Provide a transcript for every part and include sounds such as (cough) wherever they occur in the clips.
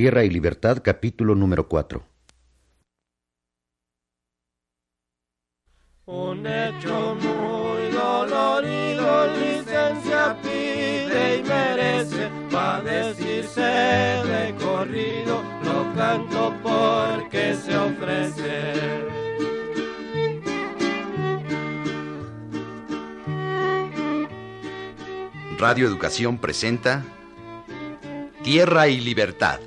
Tierra y Libertad, capítulo número 4. Un hecho muy dolorido, licencia pide y merece, va decirse de corrido, lo canto porque se ofrece. Radio Educación presenta Tierra y Libertad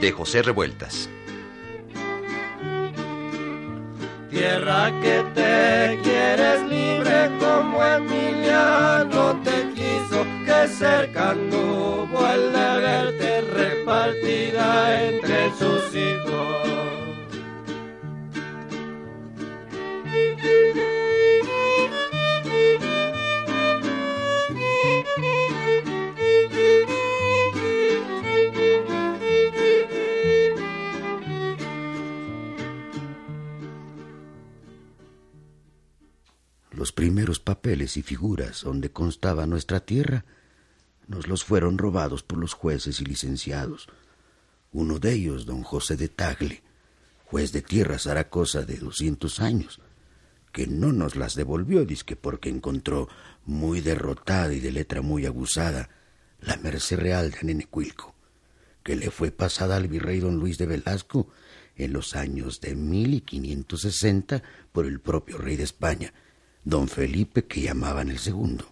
de José Revueltas. Tierra que te quieres libre como Emiliano te quiso, que cercano vuelve a verte repartida entre sus hijos. Y figuras donde constaba nuestra tierra nos los fueron robados por los jueces y licenciados. Uno de ellos, don José de Tagle, juez de tierra Zaragoza de doscientos años, que no nos las devolvió, disque porque encontró muy derrotada y de letra muy abusada la merced real de Nenecuilco, que le fue pasada al virrey don Luis de Velasco en los años de mil y quinientos sesenta por el propio rey de España, don Felipe que llamaban el segundo.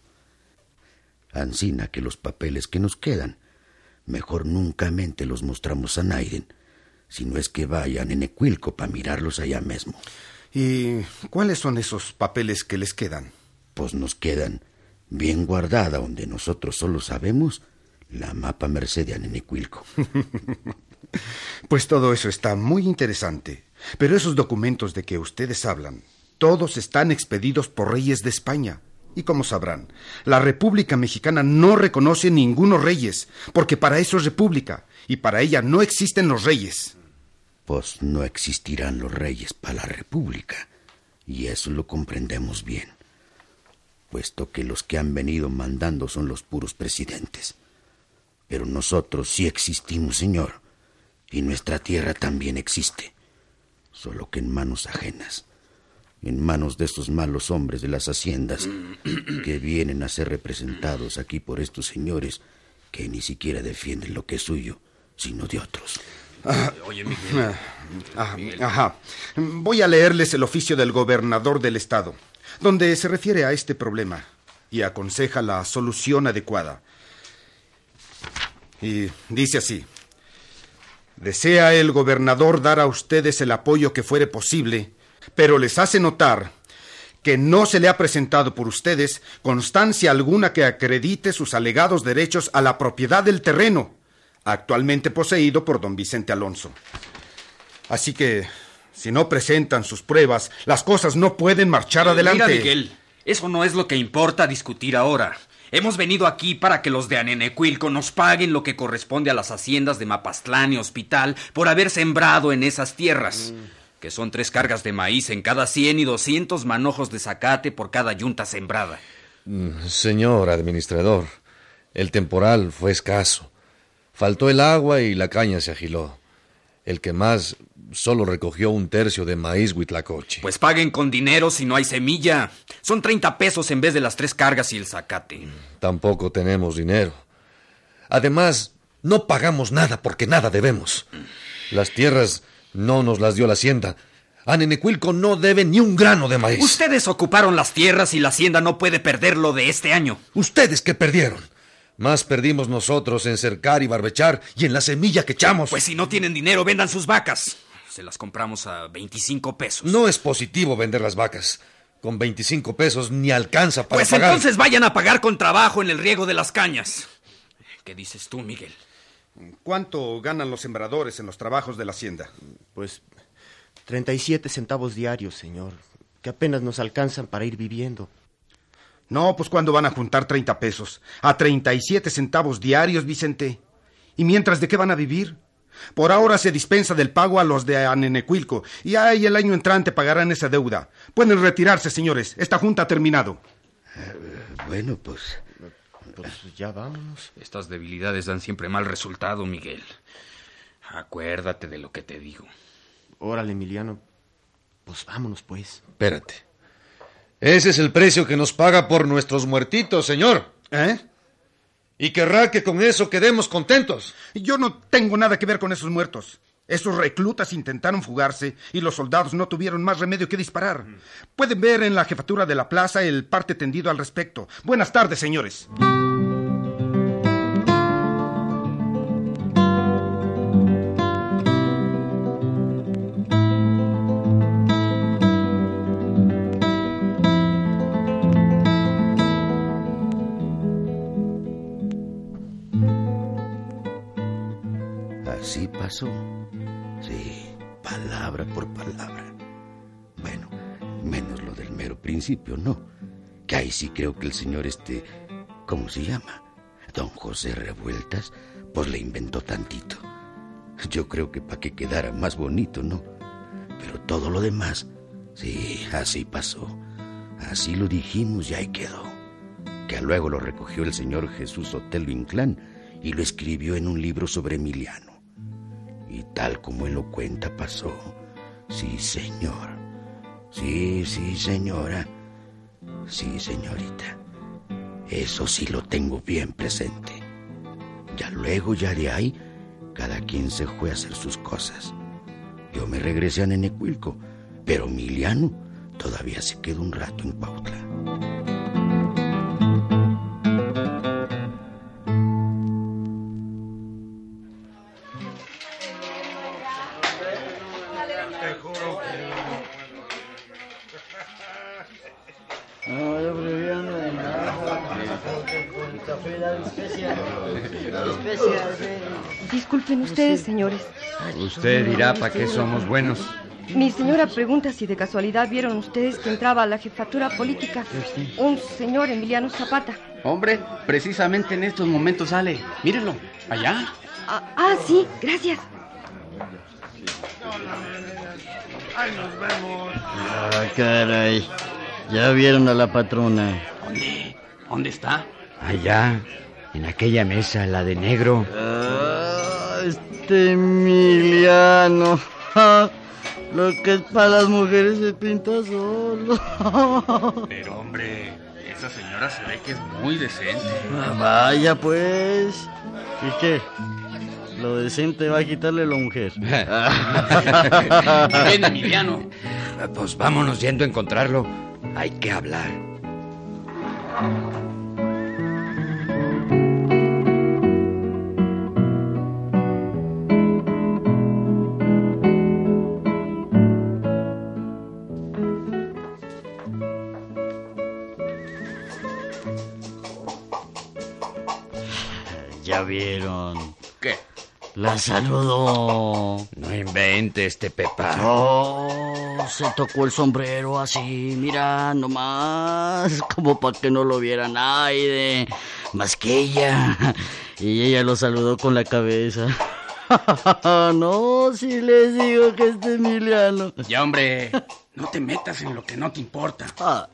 Ansina que los papeles que nos quedan, mejor nunca mente los mostramos a Naiden, si no es que vayan en Ecuilco para mirarlos allá mismo. ¿Y cuáles son esos papeles que les quedan? Pues nos quedan bien guardada donde nosotros solo sabemos la mapa Merced de Nenecuilco. (laughs) Pues todo eso está muy interesante. Pero esos documentos de que ustedes hablan, todos están expedidos por reyes de España. Y como sabrán, la República Mexicana no reconoce ningunos reyes, porque para eso es república, y para ella no existen los reyes. Pues no existirán los reyes para la República, y eso lo comprendemos bien, puesto que los que han venido mandando son los puros presidentes. Pero nosotros sí existimos, señor, y nuestra tierra también existe, solo que en manos ajenas en manos de estos malos hombres de las haciendas que vienen a ser representados aquí por estos señores que ni siquiera defienden lo que es suyo, sino de otros. Oye, Miguel. Ah, ajá. Voy a leerles el oficio del gobernador del estado, donde se refiere a este problema y aconseja la solución adecuada. Y dice así. Desea el gobernador dar a ustedes el apoyo que fuere posible pero les hace notar que no se le ha presentado por ustedes constancia alguna que acredite sus alegados derechos a la propiedad del terreno, actualmente poseído por don Vicente Alonso. Así que, si no presentan sus pruebas, las cosas no pueden marchar adelante. Mira, Miguel, eso no es lo que importa discutir ahora. Hemos venido aquí para que los de Anenecuilco nos paguen lo que corresponde a las haciendas de Mapastlán y Hospital por haber sembrado en esas tierras. Que son tres cargas de maíz en cada cien y doscientos manojos de zacate por cada yunta sembrada. Señor administrador, el temporal fue escaso. Faltó el agua y la caña se agiló. El que más solo recogió un tercio de maíz huitlacoche. Pues paguen con dinero si no hay semilla. Son 30 pesos en vez de las tres cargas y el zacate. Tampoco tenemos dinero. Además, no pagamos nada porque nada debemos. Las tierras no nos las dio la hacienda. A Nenecuilco no debe ni un grano de maíz. Ustedes ocuparon las tierras y la hacienda no puede perder lo de este año. Ustedes que perdieron. Más perdimos nosotros en cercar y barbechar y en la semilla que echamos. Pues si no tienen dinero, vendan sus vacas. Se las compramos a 25 pesos. No es positivo vender las vacas. Con 25 pesos ni alcanza para Pues pagar. entonces vayan a pagar con trabajo en el riego de las cañas. ¿Qué dices tú, Miguel? ¿Cuánto ganan los sembradores en los trabajos de la hacienda? Pues 37 centavos diarios, señor, que apenas nos alcanzan para ir viviendo. No, pues ¿cuándo van a juntar 30 pesos? A 37 centavos diarios, Vicente. ¿Y mientras de qué van a vivir? Por ahora se dispensa del pago a los de Anenecuilco y ahí el año entrante pagarán esa deuda. Pueden retirarse, señores. Esta junta ha terminado. Bueno, pues Pues ya vámonos. Estas debilidades dan siempre mal resultado, Miguel. Acuérdate de lo que te digo. Órale, Emiliano. Pues vámonos, pues. Espérate. Ese es el precio que nos paga por nuestros muertitos, señor. ¿Eh? Y querrá que con eso quedemos contentos. Yo no tengo nada que ver con esos muertos. Esos reclutas intentaron fugarse y los soldados no tuvieron más remedio que disparar. Pueden ver en la jefatura de la plaza el parte tendido al respecto. Buenas tardes, señores. Así pasó. Sí, palabra por palabra. Bueno, menos lo del mero principio, ¿no? Que ahí sí creo que el señor este... ¿Cómo se llama? Don José Revueltas, pues le inventó tantito. Yo creo que para que quedara más bonito, ¿no? Pero todo lo demás, sí, así pasó. Así lo dijimos y ahí quedó. Que luego lo recogió el señor Jesús Otelo Inclán y lo escribió en un libro sobre Emiliano. Y tal como él lo cuenta pasó. Sí, señor. Sí, sí, señora. Sí, señorita. Eso sí lo tengo bien presente. Ya luego, ya de ahí, cada quien se fue a hacer sus cosas. Yo me regresé a Nenecuilco, pero Emiliano todavía se quedó un rato en Pautla. El café da especial. Especial, sí. Disculpen ustedes, señores. Usted dirá para qué somos buenos. Mi señora pregunta si de casualidad vieron ustedes que entraba a la jefatura política un señor Emiliano Zapata. Hombre, precisamente en estos momentos sale. Mírenlo, allá. Ah, ah, sí, gracias. Ah, caray. Ya vieron a la patrona. ¿Dónde? ¿Dónde está? Allá, en aquella mesa, la de negro. Ah, este Emiliano. Ja, (laughs) Lo que es para las mujeres se pinta solo. (laughs) Pero hombre, esa señora se ve que es muy decente. Ah, Vaya pues. ¿Y qué? Lo decente va a quitarle la mujer. (laughs) Ven, Emiliano. Pues vámonos yendo a encontrarlo. Hay que hablar. ¿Qué? La saludó. No invente este Pepa. Oh, se tocó el sombrero así, mira, nomás, como para que no lo viera nadie, más que ella. Y ella lo saludó con la cabeza. (laughs) no, si les digo que este Emiliano. Ya, hombre, no te metas en lo que no te importa. Ah,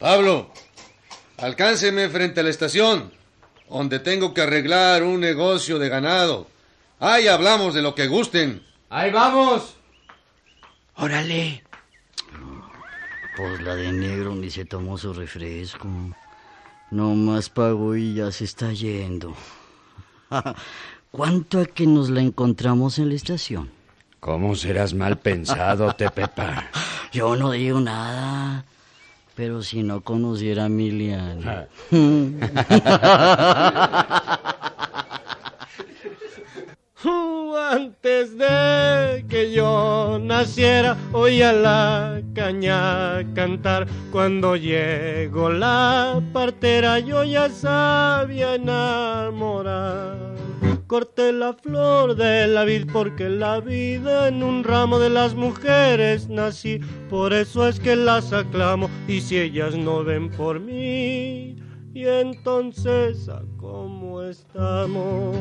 Pablo, alcánceme frente a la estación, donde tengo que arreglar un negocio de ganado. Ahí hablamos de lo que gusten. ¡Ahí vamos! Órale. pues la de negro ni se tomó su refresco. Nomás pagó y ya se está yendo. (laughs) ¿Cuánto a que nos la encontramos en la estación? ¿Cómo serás mal pensado, te Pepa? (laughs) Yo no digo nada. Pero si no conociera a Emiliano. (laughs) Antes de que yo naciera, oía la caña cantar. Cuando llegó la partera, yo ya sabía enamorar. Corté la flor de la vid porque la vida en un ramo de las mujeres nací. Por eso es que las aclamo y si ellas no ven por mí, y entonces a cómo estamos.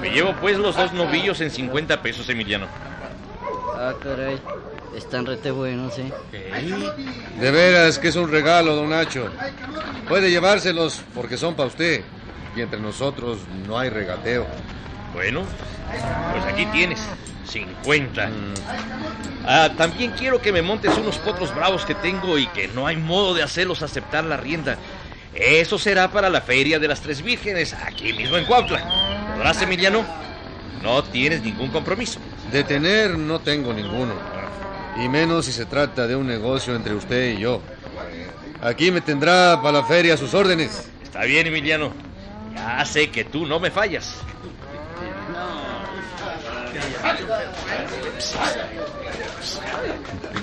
Me llevo pues los dos novillos en 50 pesos, Emiliano. Ah, caray. Están rete buenos, ¿eh? De veras que es un regalo, don Nacho. Puede llevárselos porque son para usted. Y entre nosotros no hay regateo. Bueno, pues aquí tienes. 50. Ah, también quiero que me montes unos potros bravos que tengo y que no hay modo de hacerlos aceptar la rienda. Eso será para la feria de las Tres Vírgenes, aquí mismo en Cuautla. ¿Podrás, Emiliano? No tienes ningún compromiso. De tener no tengo ninguno. Y menos si se trata de un negocio entre usted y yo. Aquí me tendrá para la feria a sus órdenes. Está bien, Emiliano. Ya sé que tú no me fallas.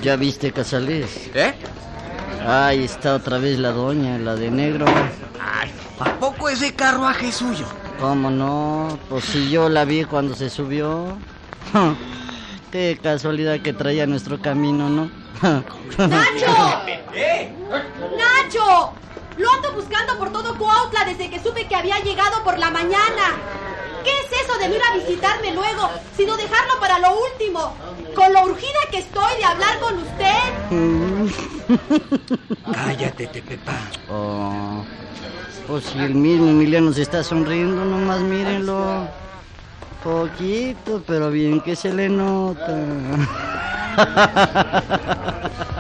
¿Ya viste, Casales? ¿Eh? Ahí está otra vez la doña, la de negro. Ay, ¿a poco ese carruaje es suyo? ¿Cómo no? Pues si yo la vi cuando se subió. (laughs) Qué casualidad que traía nuestro camino, ¿no? (laughs) ¡Nacho! ¡Nacho! Lo ando buscando por todo Cuautla desde que supe que había llegado por la mañana. ¿Qué es eso de no ir a visitarme luego, sino dejarlo para lo último? Con lo urgida que estoy de hablar con usted. (laughs) Cállate, Tepepa. Oh, pues si el mismo Emiliano se está sonriendo, nomás mírenlo. Poquito, pero bien que se le nota. (laughs)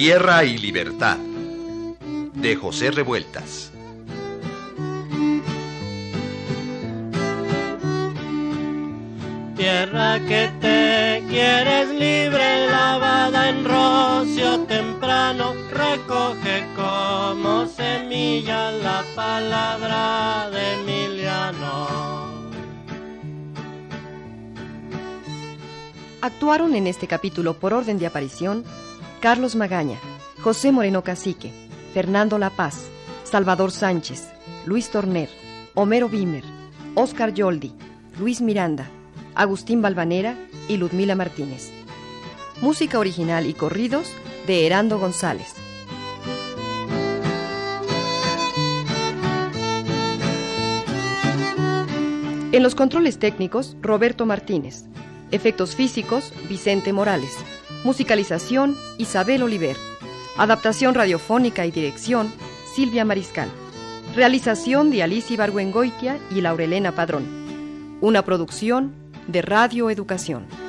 Tierra y Libertad de José Revueltas. Tierra que te quieres libre, lavada en rocio temprano, recoge como semilla la palabra de Emiliano. Actuaron en este capítulo por orden de aparición Carlos Magaña, José Moreno Cacique, Fernando La Paz, Salvador Sánchez, Luis Torner, Homero Bimer, Oscar Yoldi, Luis Miranda, Agustín Balvanera y Ludmila Martínez. Música original y corridos de Herando González. En los controles técnicos, Roberto Martínez. Efectos físicos, Vicente Morales. Musicalización, Isabel Oliver. Adaptación radiofónica y dirección, Silvia Mariscal. Realización de Alicia Ibargüengoitia y Laurelena Padrón. Una producción de Radio Educación.